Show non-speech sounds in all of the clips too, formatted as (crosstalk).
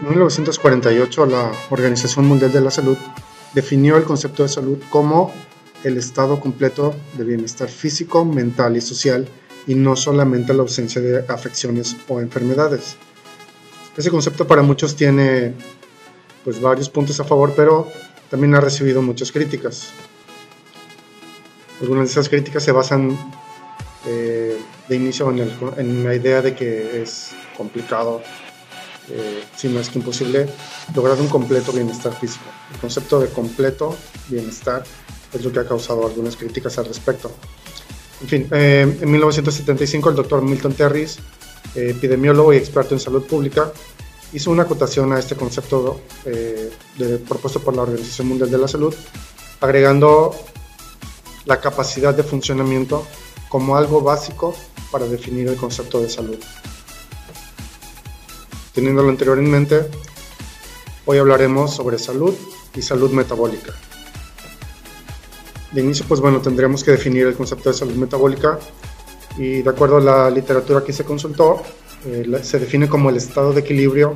En 1948 la Organización Mundial de la Salud definió el concepto de salud como el estado completo de bienestar físico, mental y social y no solamente la ausencia de afecciones o enfermedades. Ese concepto para muchos tiene pues varios puntos a favor, pero también ha recibido muchas críticas. Algunas de esas críticas se basan eh, de inicio en, en, la idea de que es complicado, eh, si no es que imposible, lograr un completo bienestar físico. El concepto de completo bienestar es lo que ha causado algunas críticas al respecto. En fin, eh, en 1975 el doctor Milton Terris, eh, epidemiólogo y experto en salud pública, hizo una acotación a este concepto eh, propuesto por la Organización Mundial de la Salud, agregando la capacidad de funcionamiento como algo básico para definir el concepto de salud. Teniendo lo anterior en mente, hoy hablaremos sobre salud y salud metabólica. De inicio, pues bueno, tendríamos que definir el concepto de salud metabólica y de acuerdo a la literatura que se consultó, eh, se define como el estado de equilibrio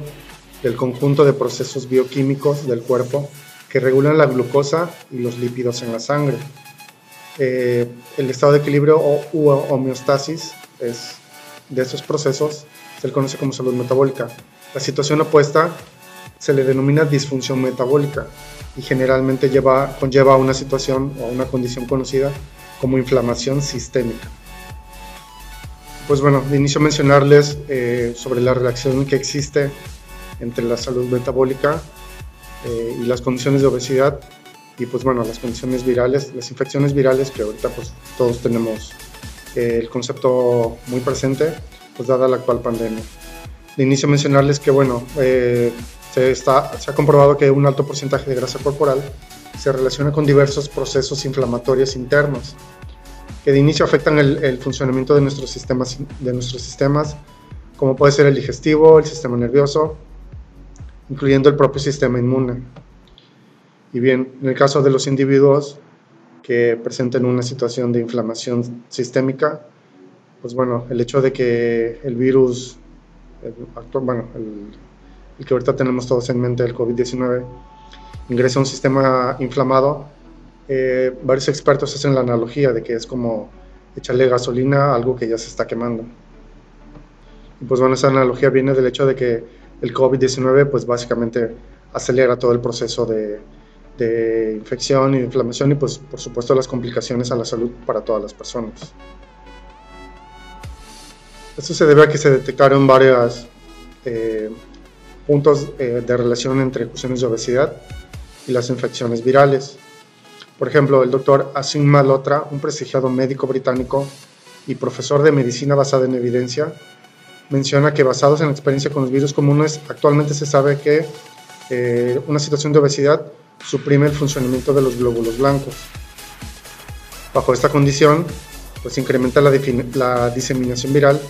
del conjunto de procesos bioquímicos del cuerpo que regulan la glucosa y los lípidos en la sangre. Eh, el estado de equilibrio o homeostasis es de esos procesos se le conoce como salud metabólica. La situación opuesta se le denomina disfunción metabólica y generalmente lleva, conlleva a una situación o una condición conocida como inflamación sistémica. Pues bueno, de inicio mencionarles eh, sobre la relación que existe entre la salud metabólica eh, y las condiciones de obesidad y pues bueno, las condiciones virales, las infecciones virales que ahorita pues todos tenemos eh, el concepto muy presente, pues dada la actual pandemia. De inicio mencionarles que bueno, se, está, se ha comprobado que un alto porcentaje de grasa corporal se relaciona con diversos procesos inflamatorios internos que de inicio afectan el, funcionamiento de nuestros, sistemas, de nuestros sistemas, como puede ser el digestivo, el sistema nervioso, incluyendo el propio sistema inmune. Y bien, en el caso de los individuos que presenten una situación de inflamación sistémica, pues bueno, el hecho de que el virus, bueno, el, que ahorita tenemos todos en mente, el COVID-19, ingresa a un sistema inflamado, eh, varios expertos hacen la analogía de que es como echarle gasolina a algo que ya se está quemando. Y pues bueno, esa analogía viene del hecho de que el COVID-19 pues básicamente acelera todo el proceso de, de infección y de inflamación y pues por supuesto las complicaciones a la salud para todas las personas. Esto se debe a que se detectaron varios eh, puntos eh, de relación entre cuestiones de obesidad y las infecciones virales. Por ejemplo, el doctor Asim Malhotra, un prestigiado médico británico y profesor de medicina basada en evidencia, menciona que basados en la experiencia con los virus comunes, actualmente se sabe que eh, una situación de obesidad suprime el funcionamiento de los glóbulos blancos. Bajo esta condición, pues incrementa la, la diseminación viral,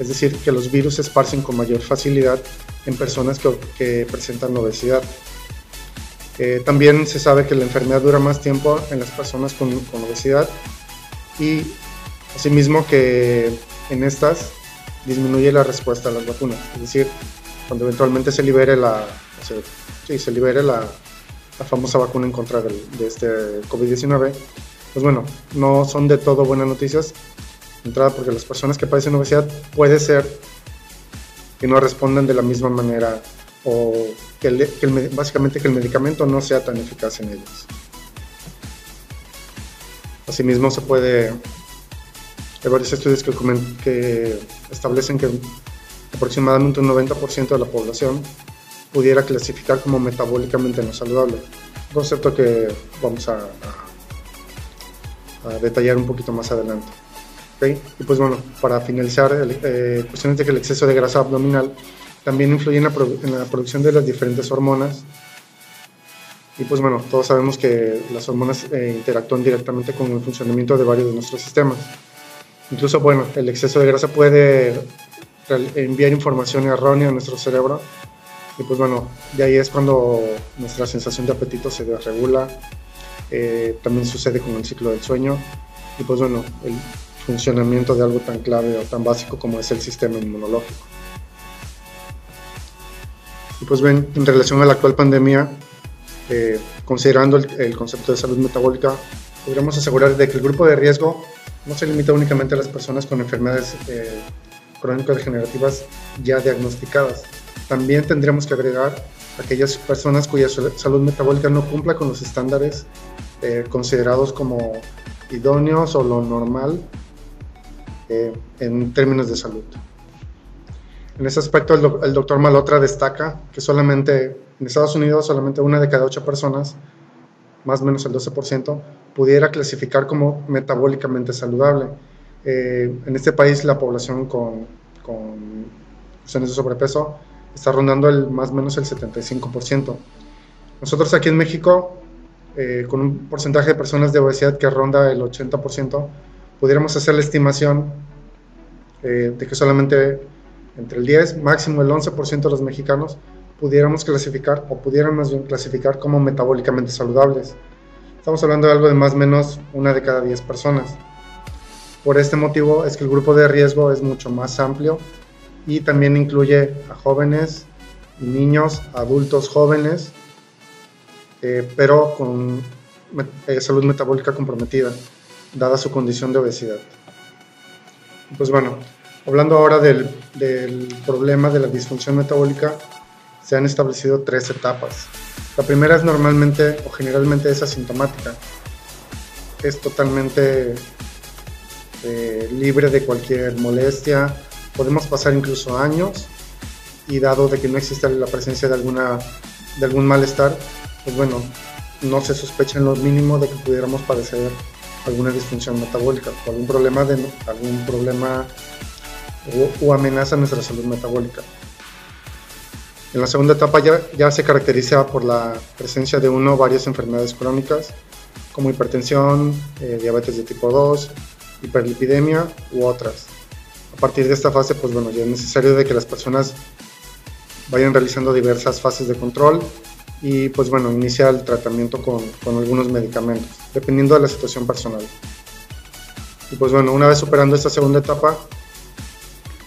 es decir, que los virus se esparcen con mayor facilidad en personas que, presentan obesidad. Eh, también se sabe que la enfermedad dura más tiempo en las personas con, obesidad y asimismo que en estas disminuye la respuesta a las vacunas. Es decir, cuando eventualmente se libere la, se libere la, famosa vacuna en contra de este COVID-19, pues bueno, no son de todo buenas noticias. Entrada porque las personas que padecen obesidad puede ser que no respondan de la misma manera o que, básicamente que el medicamento no sea tan eficaz en ellos. Asimismo, se puede. Hay varios estudios que, que establecen que aproximadamente un 90% de la población pudiera clasificar como metabólicamente no saludable. Concepto que vamos a, detallar un poquito más adelante. Y pues bueno, para finalizar, eh, cuestiones de que el exceso de grasa abdominal también influye en la, producción de las diferentes hormonas. Y pues bueno, todos sabemos que las hormonas eh, interactúan directamente con el funcionamiento de varios de nuestros sistemas. Incluso, bueno, el exceso de grasa puede enviar información errónea a nuestro cerebro. Y pues bueno, de ahí es cuando nuestra sensación de apetito se desregula. Eh, también sucede con el ciclo del sueño. Y pues bueno, el funcionamiento de algo tan clave o tan básico como es el sistema inmunológico. Y pues ven, en relación a la actual pandemia, eh, considerando el, concepto de salud metabólica, podríamos asegurar de que el grupo de riesgo no se limita únicamente a las personas con enfermedades eh, crónico-degenerativas ya diagnosticadas. También tendríamos que agregar aquellas personas cuya salud metabólica no cumpla con los estándares eh, considerados como idóneos o lo normal eh, en términos de salud. En ese aspecto, el, doctor Malotra destaca que solamente en Estados Unidos, solamente una de cada ocho personas, más o menos el 12%, pudiera clasificar como metabólicamente saludable. Eh, en este país, la población con, con de sobrepeso está rondando el más o menos el 75%. Nosotros aquí en México, eh, con un porcentaje de personas de obesidad que ronda el 80%, pudiéramos hacer la estimación eh, de que solamente entre el 10, máximo el 11% de los mexicanos pudiéramos clasificar o pudieran más bien clasificar como metabólicamente saludables. Estamos hablando de algo de más o menos una de cada 10 personas. Por este motivo es que el grupo de riesgo es mucho más amplio y también incluye a jóvenes y niños, adultos jóvenes, eh, pero con eh, salud metabólica comprometida dada su condición de obesidad. Pues bueno, hablando ahora del, problema de la disfunción metabólica, se han establecido tres etapas. La primera es normalmente o generalmente es asintomática. Es totalmente eh, libre de cualquier molestia. Podemos pasar incluso años y dado de que no existe la presencia de, alguna, de algún malestar, pues bueno, no se sospecha en lo mínimo de que pudiéramos padecer alguna disfunción metabólica o algún problema, de, algún problema o, amenaza a nuestra salud metabólica. En la segunda etapa ya, ya se caracteriza por la presencia de uno o varias enfermedades crónicas como hipertensión, eh, diabetes de tipo 2, hiperlipidemia u otras. A partir de esta fase, pues bueno, ya es necesario de que las personas vayan realizando diversas fases de control y pues bueno, inicia el tratamiento con, con, algunos medicamentos, dependiendo de la situación personal. Y pues bueno, una vez superando esta segunda etapa,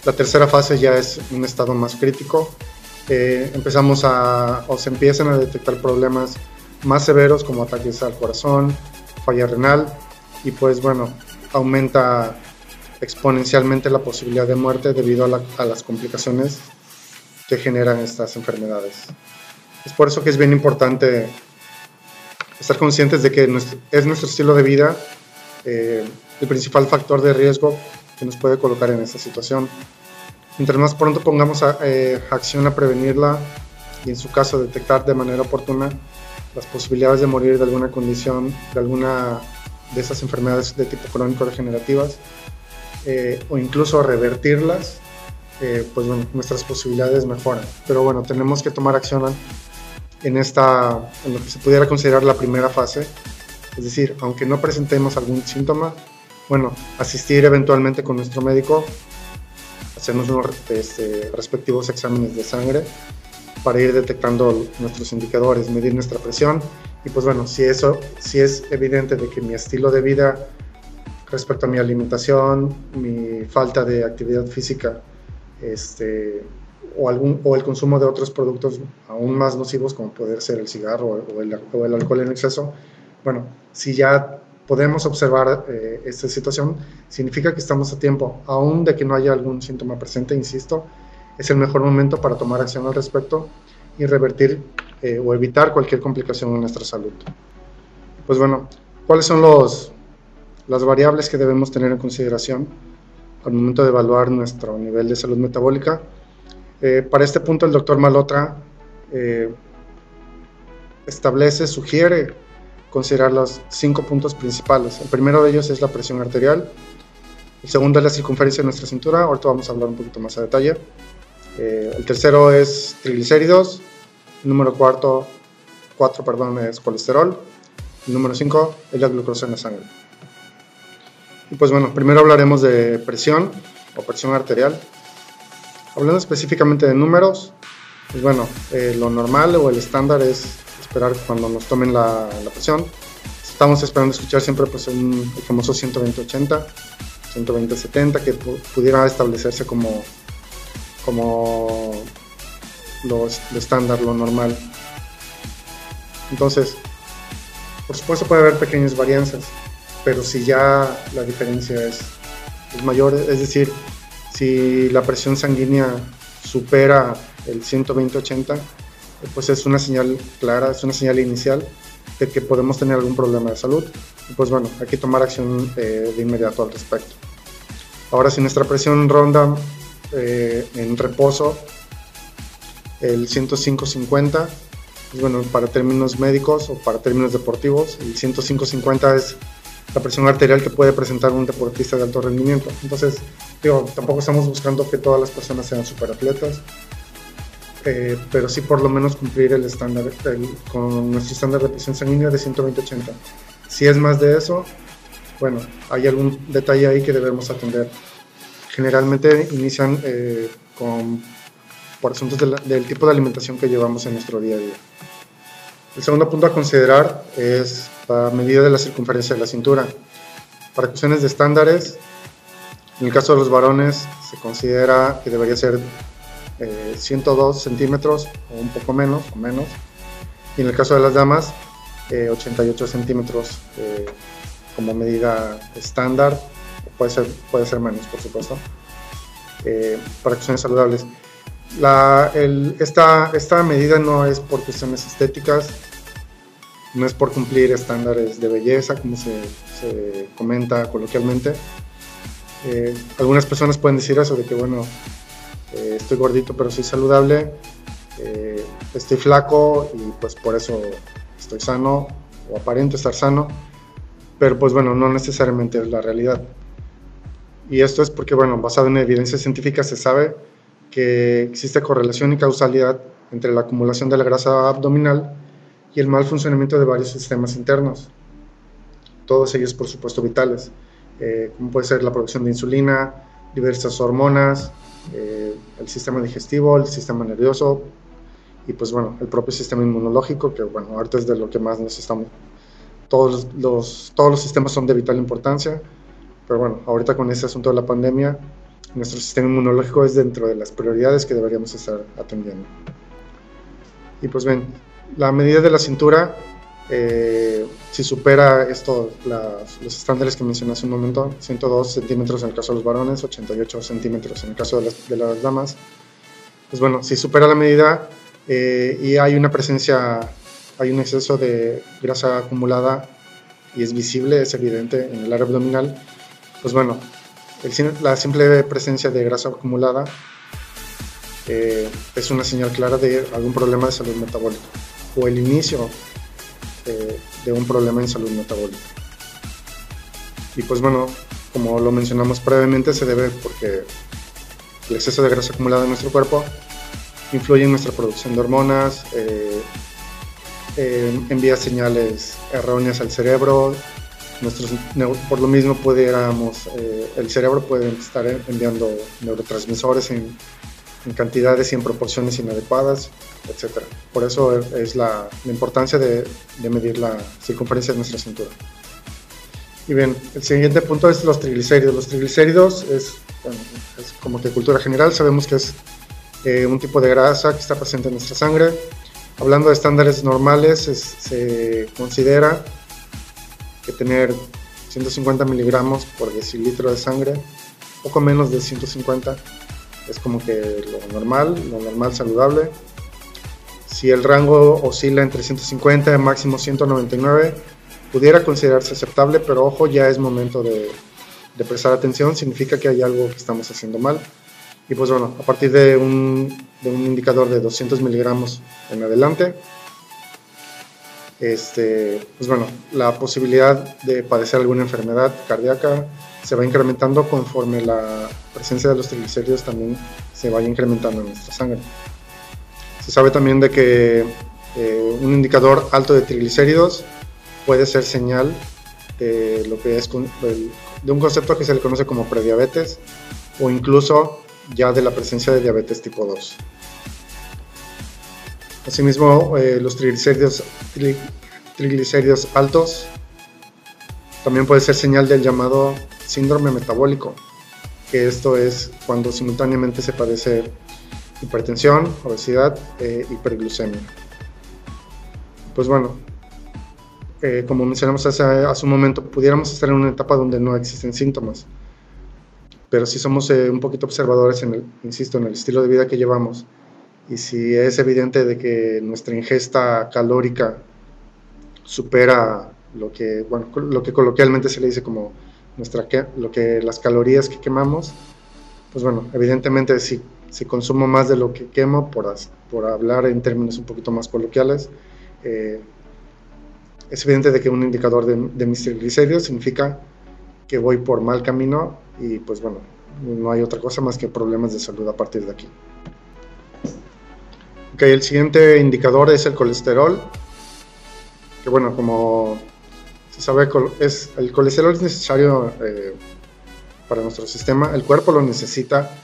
la tercera fase ya es un estado más crítico. Eh, empezamos a, se empiezan a detectar problemas más severos como ataques al corazón, falla renal y pues bueno, aumenta exponencialmente la posibilidad de muerte debido a las complicaciones que generan estas enfermedades. Es por eso que es bien importante estar conscientes de que es nuestro estilo de vida eh, el principal factor de riesgo que nos puede colocar en esta situación. Mientras más pronto pongamos eh, acción a prevenirla y en su caso detectar de manera oportuna las posibilidades de morir de alguna condición, de alguna de esas enfermedades de tipo crónico degenerativas eh, o incluso revertirlas, pues bueno, nuestras posibilidades mejoran. Pero bueno, tenemos que tomar acción en, esta, en lo que se pudiera considerar la primera fase. Es decir, aunque no presentemos algún síntoma, bueno, asistir eventualmente con nuestro médico, hacernos unos este, respectivos exámenes de sangre para ir detectando nuestros indicadores, medir nuestra presión y pues bueno, si eso, si es evidente de que mi estilo de vida respecto a mi alimentación, mi falta de actividad física, este, o, algún, o el consumo de otros productos aún más nocivos como poder ser el cigarro o el, alcohol en exceso, bueno, si ya podemos observar eh, esta situación, significa que estamos a tiempo, aún de que no haya algún síntoma presente, insisto, es el mejor momento para tomar acción al respecto y revertir eh, o evitar cualquier complicación en nuestra salud. Pues bueno, ¿cuáles son los, las variables que debemos tener en consideración al momento de evaluar nuestro nivel de salud metabólica? Eh, para este punto el doctor Malotra eh, establece, sugiere considerar los cinco puntos principales. El primero de ellos es la presión arterial, el segundo es la circunferencia de nuestra cintura, ahorita vamos a hablar un poquito más a detalle. Eh, el tercero es triglicéridos, el número cuarto, cuatro perdón, es colesterol, el número cinco es la glucosa en la sangre. Y pues bueno, primero hablaremos de presión o presión arterial. Hablando específicamente de números, pues bueno, eh, lo normal o el estándar es esperar cuando nos tomen la, presión. Estamos esperando escuchar siempre pues el famoso 120-80, 120-70, que pudiera establecerse como, como lo, estándar, lo normal. Entonces, por supuesto puede haber pequeñas varianzas, pero si ya la diferencia es, es mayor, es decir, si la presión sanguínea supera el 120-80, pues es una señal clara, es una señal inicial de que podemos tener algún problema de salud. Pues bueno, hay que tomar acción eh, de inmediato al respecto. Ahora, si nuestra presión ronda eh, en reposo el 105-50, pues bueno, para términos médicos o para términos deportivos, el 105-50 es la presión arterial que puede presentar un deportista de alto rendimiento. Entonces, digo, tampoco estamos buscando que todas las personas sean superatletas, eh, pero sí por lo menos cumplir el estándar con nuestro estándar de presión sanguínea de 120-80. Si es más de eso, bueno, hay algún detalle ahí que debemos atender. Generalmente inician eh, con, por asuntos del tipo de alimentación que llevamos en nuestro día a día. El segundo punto a considerar es la medida de la circunferencia de la cintura. Para cuestiones de estándares, en el caso de los varones se considera que debería ser 102 eh, centímetros o un poco menos o menos. Y en el caso de las damas, 88 eh, centímetros eh, como medida estándar, puede ser, puede ser menos, por supuesto, para cuestiones saludables. La, esta, esta medida no es por cuestiones estéticas, no es por cumplir estándares de belleza, como se, se comenta coloquialmente. algunas personas pueden decir eso, de que bueno, eh, estoy gordito pero soy saludable, eh, estoy flaco y pues por eso estoy sano o aparento estar sano, pero pues bueno, no necesariamente es la realidad. Y esto es porque, bueno, basado en evidencia científica se sabe que existe correlación y causalidad entre la acumulación de la grasa abdominal y el mal funcionamiento de varios sistemas internos, todos ellos por supuesto vitales, eh, como puede ser la producción de insulina, diversas hormonas, eh, el sistema digestivo, el sistema nervioso y pues bueno, el propio sistema inmunológico, que bueno, ahorita es de lo que más necesitamos. Todos los, todos los sistemas son de vital importancia, pero bueno, ahorita con este asunto de la pandemia, nuestro sistema inmunológico es dentro de las prioridades que deberíamos estar atendiendo. Y pues bien, la medida de la cintura eh, si supera esto, los estándares que mencioné hace un momento, 102 centímetros en el caso de los varones, 88 centímetros en el caso de las, damas, pues bueno, si supera la medida eh, y hay una presencia, hay un exceso de grasa acumulada y es visible, es evidente en el área abdominal, pues bueno, la simple presencia de grasa acumulada eh, es una señal clara de algún problema de salud metabólica o el inicio de, un problema en salud metabólica. Y pues bueno, como lo mencionamos previamente, se debe porque el exceso de grasa acumulada en nuestro cuerpo influye en nuestra producción de hormonas, eh, eh, envía señales erróneas al cerebro, nuestros, por lo mismo pudiéramos, eh, el cerebro puede estar enviando neurotransmisores en, en cantidades y en proporciones inadecuadas, etc. Por eso es la, importancia de, medir la circunferencia de nuestra cintura. Y bien, el siguiente punto es los triglicéridos. Los triglicéridos es, como que cultura general, sabemos que es eh, un tipo de grasa que está presente en nuestra sangre. Hablando de estándares normales, se considera que tener 150 miligramos por decilitro de sangre, poco menos de 150, es como que lo normal, lo normal saludable. Si el rango oscila entre 150 y máximo 199, pudiera considerarse aceptable, pero ojo, ya es momento de, prestar atención, significa que hay algo que estamos haciendo mal. Y pues bueno, a partir de un, de un indicador de 200 miligramos en adelante, este, pues bueno, la posibilidad de padecer alguna enfermedad cardíaca se va incrementando conforme la presencia de los triglicéridos también se vaya incrementando en nuestra sangre. Se sabe también de que eh, un indicador alto de triglicéridos puede ser señal de lo que es de un concepto que se le conoce como prediabetes o incluso ya de la presencia de diabetes tipo 2. Asimismo, eh, los triglicéridos, triglicéridos altos también puede ser señal del llamado síndrome metabólico, que esto es cuando simultáneamente se padece hipertensión, obesidad, e hiperglucemia. Pues bueno, eh, como mencionamos hace, hace, un momento, pudiéramos estar en una etapa donde no existen síntomas, pero si somos un poquito observadores, en el, insisto, en el estilo de vida que llevamos, y si es evidente de que nuestra ingesta calórica supera lo que, bueno, lo que coloquialmente se le dice como nuestra, lo que, las calorías que quemamos, pues bueno, evidentemente si, si consumo más de lo que quemo, por, por hablar en términos un poquito más coloquiales, eh, es evidente de que un indicador de, de mis triglicéridos significa que voy por mal camino y pues bueno, no hay otra cosa más que problemas de salud a partir de aquí. Ok, el siguiente indicador es el colesterol, que bueno, como se sabe, es, el colesterol es necesario eh, para nuestro sistema, el cuerpo lo necesita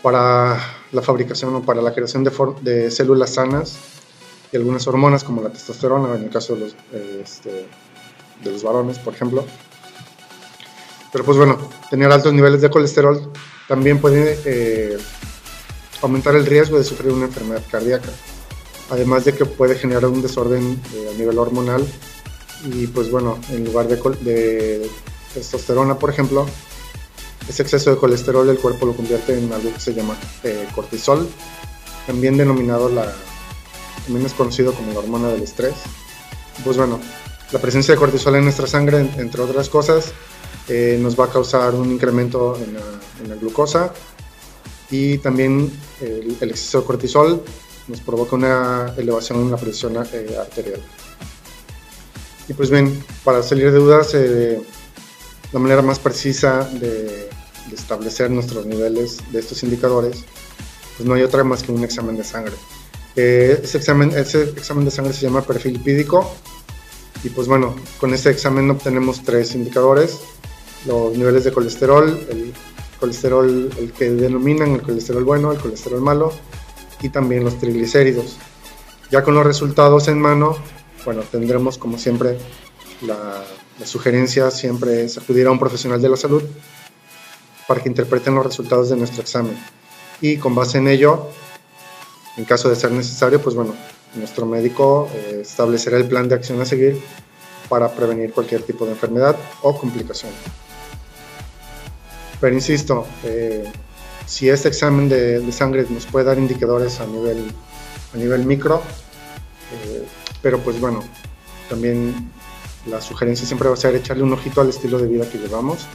para la fabricación o para la creación de, de células sanas y algunas hormonas como la testosterona en el caso de los, eh, este, de los varones, por ejemplo. Pero pues bueno, tener altos niveles de colesterol también puede eh, aumentar el riesgo de sufrir una enfermedad cardíaca, además de que puede generar un desorden eh, a nivel hormonal y pues bueno, en lugar de, de testosterona, por ejemplo, ese exceso de colesterol el cuerpo lo convierte en algo que se llama cortisol, también denominado la también es conocido como la hormona del estrés. Pues bueno, la presencia de cortisol en nuestra sangre, entre otras cosas, eh, nos va a causar un incremento en la, glucosa y también el, exceso de cortisol nos provoca una elevación en la presión eh, arterial. Y pues bien, para salir de dudas, eh, la manera más precisa de, de, establecer nuestros niveles de estos indicadores, pues no hay otra más que un examen de sangre ese, examen, ese examen de sangre se llama perfil lipídico y pues bueno, con este examen obtenemos tres indicadores, los niveles de colesterol, el colesterol, el que denominan el colesterol bueno, el colesterol malo y también los triglicéridos. Ya con los resultados en mano, bueno, tendremos como siempre la, la sugerencia siempre es acudir a un profesional de la salud para que interpreten los resultados de nuestro examen y con base en ello en caso de ser necesario, pues bueno, nuestro médico eh, establecerá el plan de acción a seguir para prevenir cualquier tipo de enfermedad o complicación. Pero insisto, eh, si este examen de, sangre nos puede dar indicadores a nivel, a nivel micro, eh, pero pues bueno, también la sugerencia siempre va a ser echarle un ojito al estilo de vida que llevamos.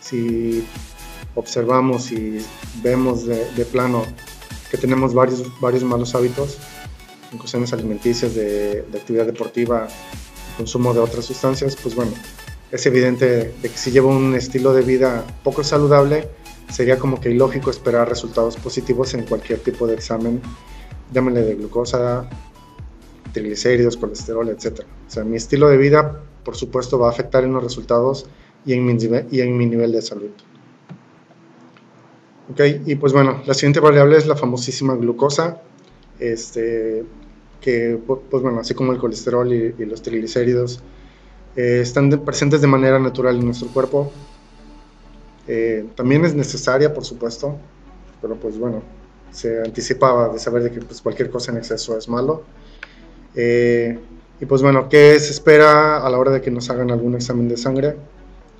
Si observamos y vemos de, de plano que tenemos varios, varios malos hábitos en cuestiones alimenticias, de, actividad deportiva, consumo de otras sustancias, pues bueno, es evidente de que si llevo un estilo de vida poco saludable, sería como que ilógico esperar resultados positivos en cualquier tipo de examen, llámenle de glucosa, triglicéridos, colesterol, etc. O sea, mi estilo de vida, por supuesto, va a afectar en los resultados y en mi, y en mi nivel de salud. Okay, y pues bueno, la siguiente variable es la famosísima glucosa, este, que pues bueno, así como el colesterol y, los triglicéridos, eh, están presentes de manera natural en nuestro cuerpo. Eh, también es necesaria, por supuesto, pero pues bueno, se anticipaba de saber de que pues, cualquier cosa en exceso es malo. Eh, y pues bueno, ¿qué se espera a la hora de que nos hagan algún examen de sangre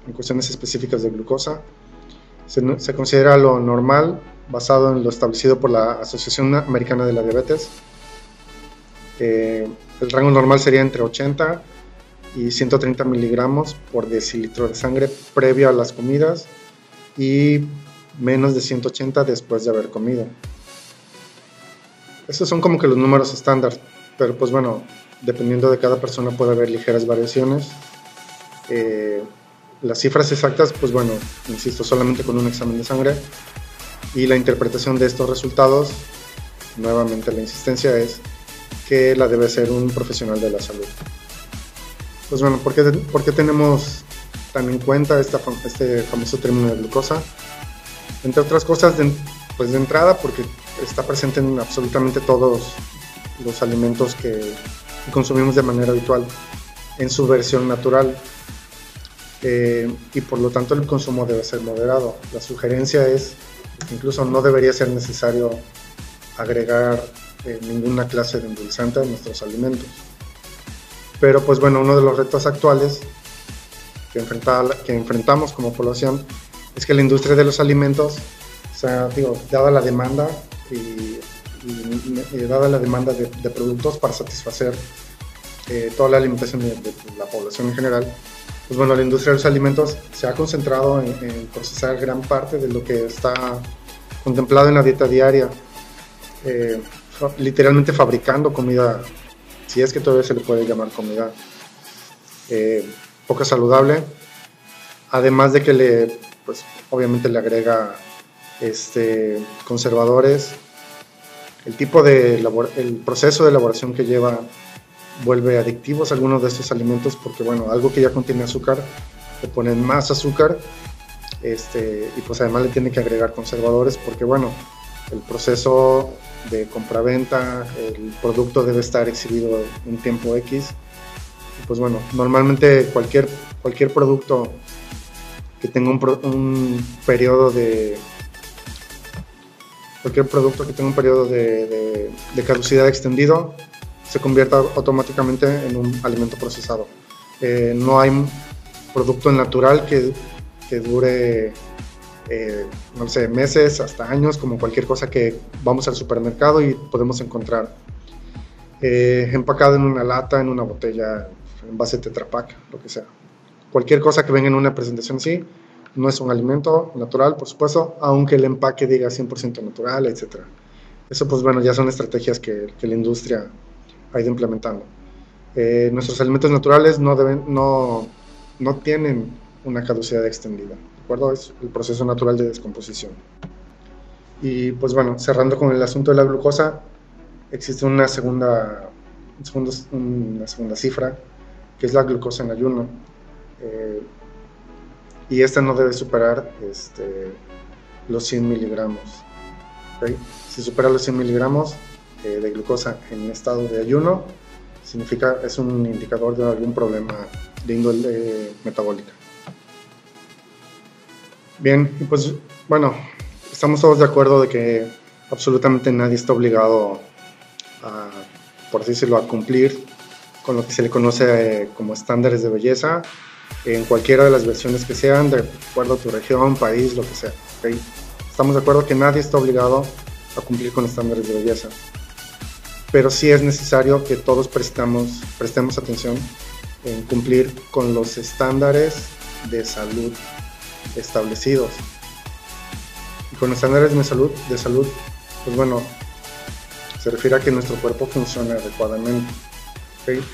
en cuestiones específicas de glucosa? se, considera lo normal basado en lo establecido por la Asociación Americana de la Diabetes. Eh, el rango normal sería entre 80 y 130 miligramos por decilitro de sangre previo a las comidas y menos de 180 después de haber comido. Estos son como que los números estándar, pero pues bueno, dependiendo de cada persona puede haber ligeras variaciones. Eh, las cifras exactas, pues bueno, insisto, solamente con un examen de sangre y la interpretación de estos resultados, nuevamente la insistencia es que la debe ser un profesional de la salud. Pues bueno, ¿por qué, tenemos tan en cuenta esta, este famoso término de glucosa? Entre otras cosas, pues de entrada, porque está presente en absolutamente todos los alimentos que consumimos de manera habitual en su versión natural, eh, y por lo tanto el consumo debe ser moderado. La sugerencia es, incluso no debería ser necesario agregar eh, ninguna clase de endulzante a nuestros alimentos. Pero pues bueno, uno de los retos actuales que, que enfrentamos como población es que la industria de los alimentos, o sea, digo, dada la demanda y, dada la demanda de, productos para satisfacer eh, toda la alimentación de, la población en general, pues bueno, la industria de los alimentos se ha concentrado en, procesar gran parte de lo que está contemplado en la dieta diaria, eh, literalmente fabricando comida, si es que todavía se le puede llamar comida, eh, poco saludable, además de que le, pues obviamente le agrega este, conservadores, el tipo de el proceso de elaboración que lleva vuelve adictivos algunos de estos alimentos porque, bueno, algo que ya contiene azúcar, le ponen más azúcar este, y pues además le tiene que agregar conservadores porque, bueno, el proceso de compraventa, el producto debe estar exhibido un tiempo X. Pues bueno, normalmente cualquier, cualquier producto que tenga un, periodo de cualquier producto que tenga un periodo de, de caducidad extendido se convierta automáticamente en un alimento procesado. Eh, no hay producto natural que, que dure, eh, no sé, meses hasta años, como cualquier cosa que vamos al supermercado y podemos encontrar eh, empacado en una lata, en una botella, en base de Tetra Pak, lo que sea. Cualquier cosa que venga en una presentación así, no es un alimento natural, por supuesto, aunque el empaque diga 100% natural, etc. Eso, pues bueno, ya son estrategias que, que la industria ha ido implementando. Eh, nuestros alimentos naturales no, deben, no, no tienen una caducidad extendida, ¿de acuerdo? Es el proceso natural de descomposición. Y pues bueno, cerrando con el asunto de la glucosa, existe una segunda, una segunda cifra, que es la glucosa en ayuno. Eh, y esta no debe superar este, los 100 miligramos. Si supera los 100 miligramos, eh, de glucosa en estado de ayuno significa es un indicador de algún problema de índole metabólica. Bien, pues bueno, estamos todos de acuerdo de que absolutamente nadie está obligado a, por decirlo, a cumplir con lo que se le conoce eh, como estándares de belleza en cualquiera de las versiones que sean, de acuerdo a tu región, país, lo que sea. Estamos de acuerdo que nadie está obligado a cumplir con estándares de belleza pero sí es necesario que todos prestamos, prestemos atención en cumplir con los estándares de salud establecidos. Y con estándares de salud, de salud, pues bueno, se refiere a que nuestro cuerpo funcione adecuadamente. ¿ok?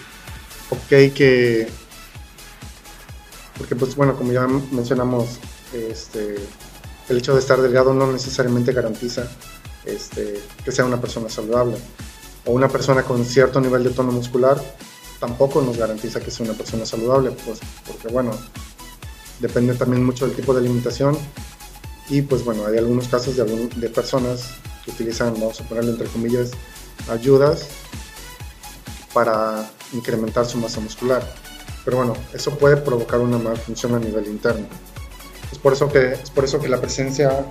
Ok que, porque pues bueno, como ya mencionamos, este, el hecho de estar delgado no necesariamente garantiza este, que sea una persona saludable o una persona con cierto nivel de tono muscular tampoco nos garantiza que sea una persona saludable, pues porque bueno, depende también mucho del tipo de alimentación y pues bueno, hay algunos casos de, de personas que utilizan, vamos a ponerlo entre comillas, ayudas para incrementar su masa muscular. Pero bueno, eso puede provocar una malfunción a nivel interno. Es por eso que, es por eso que la presencia,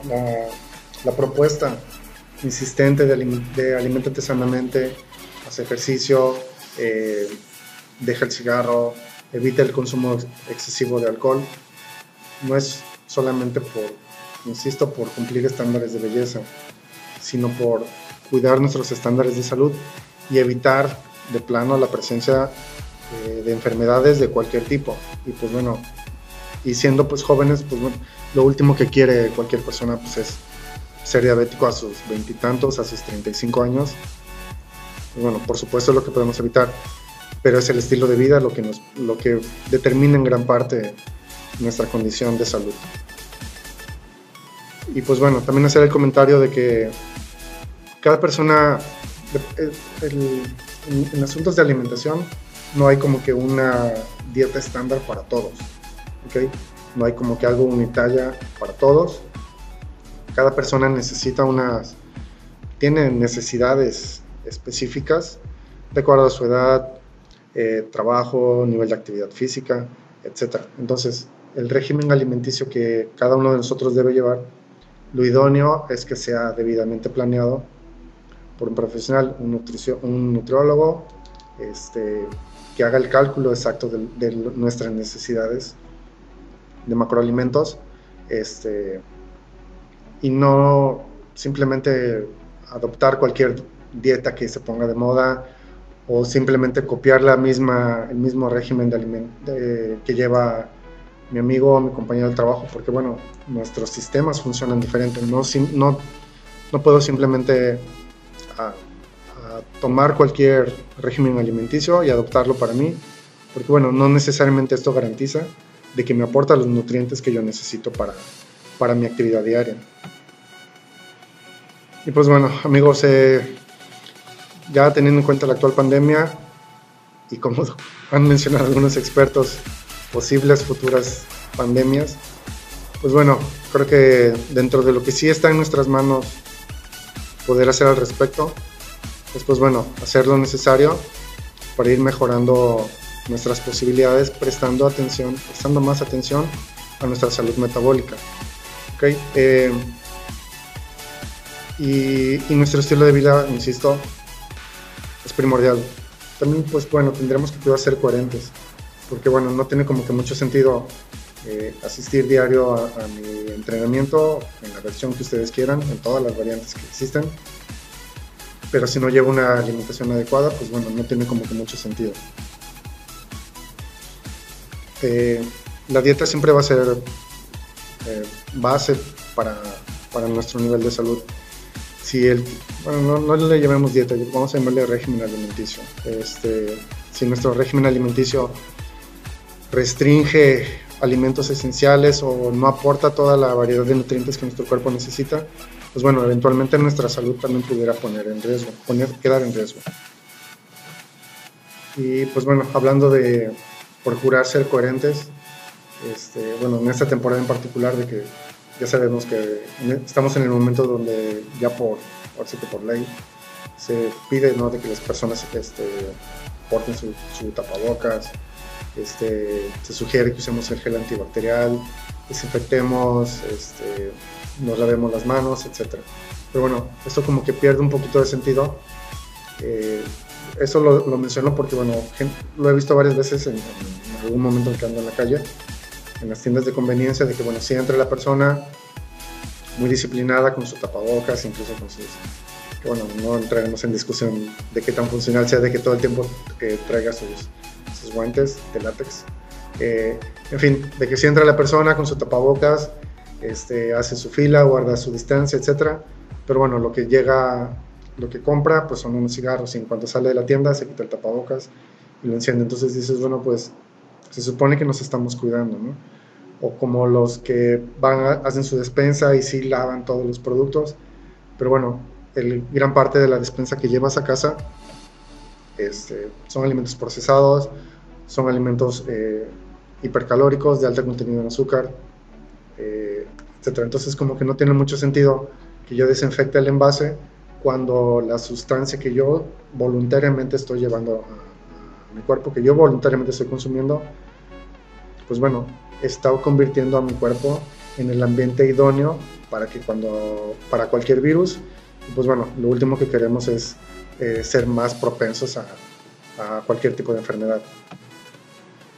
la, propuesta insistente de, de alimentate sanamente, hace ejercicio, eh, deja el cigarro, evita el consumo excesivo de alcohol. No es solamente por, insisto, por cumplir estándares de belleza, sino por cuidar nuestros estándares de salud y evitar de plano la presencia eh, de enfermedades de cualquier tipo. Y pues bueno, y siendo pues jóvenes, pues bueno, lo último que quiere cualquier persona pues es ser diabético a sus veintitantos, a sus 35 años. Bueno, por supuesto es lo que podemos evitar, pero es el estilo de vida lo que, nos, lo que determina en gran parte nuestra condición de salud. Y pues bueno, también hacer el comentario de que cada persona, en, asuntos de alimentación, no hay como que una dieta estándar para todos. ¿okay? No hay como que algo unitaria para todos cada persona necesita unas, tiene necesidades específicas de acuerdo a su edad, eh, trabajo, nivel de actividad física, etc. Entonces, el régimen alimenticio que cada uno de nosotros debe llevar, lo idóneo es que sea debidamente planeado por un profesional, un, un nutriólogo, este, que haga el cálculo exacto de, nuestras necesidades de macroalimentos este, y no simplemente adoptar cualquier dieta que se ponga de moda o simplemente copiar la misma, el mismo régimen de, que lleva mi amigo o mi compañero de trabajo, porque bueno, nuestros sistemas funcionan diferentes. No, no, no puedo simplemente tomar cualquier régimen alimenticio y adoptarlo para mí, porque bueno, no necesariamente esto garantiza de que me aporta los nutrientes que yo necesito para, para mi actividad diaria. Y pues bueno, amigos, eh, ya teniendo en cuenta la actual pandemia y como (laughs) han mencionado algunos expertos, posibles futuras pandemias, pues bueno, creo que dentro de lo que sí está en nuestras manos poder hacer al respecto, es pues bueno, hacer lo necesario para ir mejorando nuestras posibilidades, prestando atención, prestando más atención a nuestra salud metabólica. ¿okay? Eh, y, nuestro estilo de vida, insisto, es primordial. También, pues bueno, tendremos que ser coherentes, porque bueno, no tiene como que mucho sentido eh, asistir diario a, a, mi entrenamiento en la versión que ustedes quieran, en todas las variantes que existen, pero si no llevo una alimentación adecuada, pues bueno, no tiene como que mucho sentido. Eh, la dieta siempre va a ser eh, base para, para, nuestro nivel de salud. Si el, bueno, no, le llamemos dieta, vamos a llamarle régimen alimenticio. Este, si nuestro régimen alimenticio restringe alimentos esenciales o no aporta toda la variedad de nutrientes que nuestro cuerpo necesita, pues bueno, eventualmente nuestra salud también pudiera poner en riesgo, poner, quedar en riesgo. Y pues bueno, hablando de procurar ser coherentes, este, bueno, en esta temporada en particular de que ya sabemos que estamos en el momento donde ya por, que por ley, se pide ¿no? de que las personas este, porten su tapabocas, este, se sugiere que usemos el gel antibacterial, desinfectemos, este, nos lavemos las manos, etc. Pero bueno, esto como que pierde un poquito de sentido. Eh, eso lo, lo, menciono porque, bueno, lo he visto varias veces en, algún momento en que ando en la calle, en las tiendas de conveniencia, de que, bueno, si entra la persona muy disciplinada con su tapabocas, incluso con sus... Bueno, no entraremos en discusión de qué tan funcional sea de que todo el tiempo eh, traiga sus, sus guantes de látex. Eh, en fin, de que si entra la persona con su tapabocas, este, hace su fila, guarda su distancia, etc. Pero bueno, lo que llega, lo que compra, pues son unos cigarros y en cuanto sale de la tienda se quita el tapabocas y lo enciende. Entonces dices, bueno, pues se supone que nos estamos cuidando, ¿no? O como los que van, hacen su despensa y sí lavan todos los productos, pero bueno, el, gran parte de la despensa que llevas a casa este, son alimentos procesados, son alimentos eh, hipercalóricos de alto contenido en azúcar, eh, etc. Entonces como que no tiene mucho sentido que yo desinfecte el envase cuando la sustancia que yo voluntariamente estoy llevando a, mi cuerpo, que yo voluntariamente estoy consumiendo, pues bueno, está convirtiendo a mi cuerpo en el ambiente idóneo para que cuando, para cualquier virus, pues bueno, lo último que queremos es eh, ser más propensos a, a cualquier tipo de enfermedad.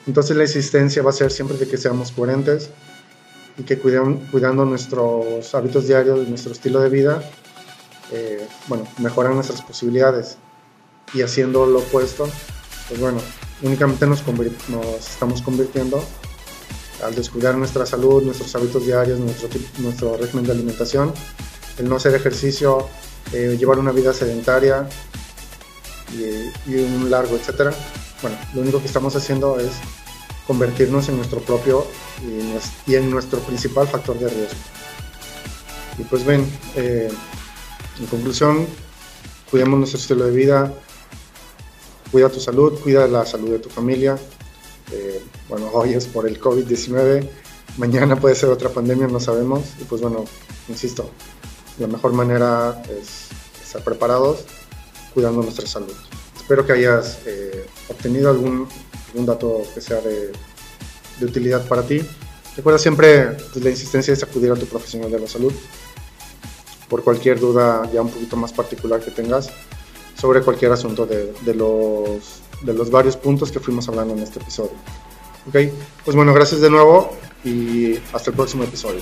Entonces la existencia va a ser siempre de que seamos coherentes y que cuidando nuestros hábitos diarios, nuestro estilo de vida, eh, bueno, mejoran nuestras posibilidades. Y haciendo lo opuesto, pues bueno, únicamente nos, nos estamos convirtiendo al descuidar nuestra salud, nuestros hábitos diarios, nuestro, nuestro régimen de alimentación, el no hacer ejercicio, eh, llevar una vida sedentaria y, y un largo, etcétera. Bueno, lo único que estamos haciendo es convertirnos en nuestro propio y, en nuestro principal factor de riesgo. Y pues ven, eh, en conclusión, cuidemos nuestro estilo de vida, cuida tu salud, cuida la salud de tu familia. Eh, bueno, hoy es por el COVID-19, mañana puede ser otra pandemia, no sabemos. Y pues bueno, insisto, la mejor manera es estar preparados cuidando nuestra salud. Espero que hayas eh, obtenido algún un dato que sea de, de utilidad para ti. Recuerda siempre pues, la insistencia de acudir a tu profesional de la salud. por cualquier duda ya un poquito más particular que tengas sobre cualquier asunto de, de los, de los varios puntos que fuimos hablando en este episodio. Ok, pues bueno, gracias de nuevo y hasta el próximo episodio.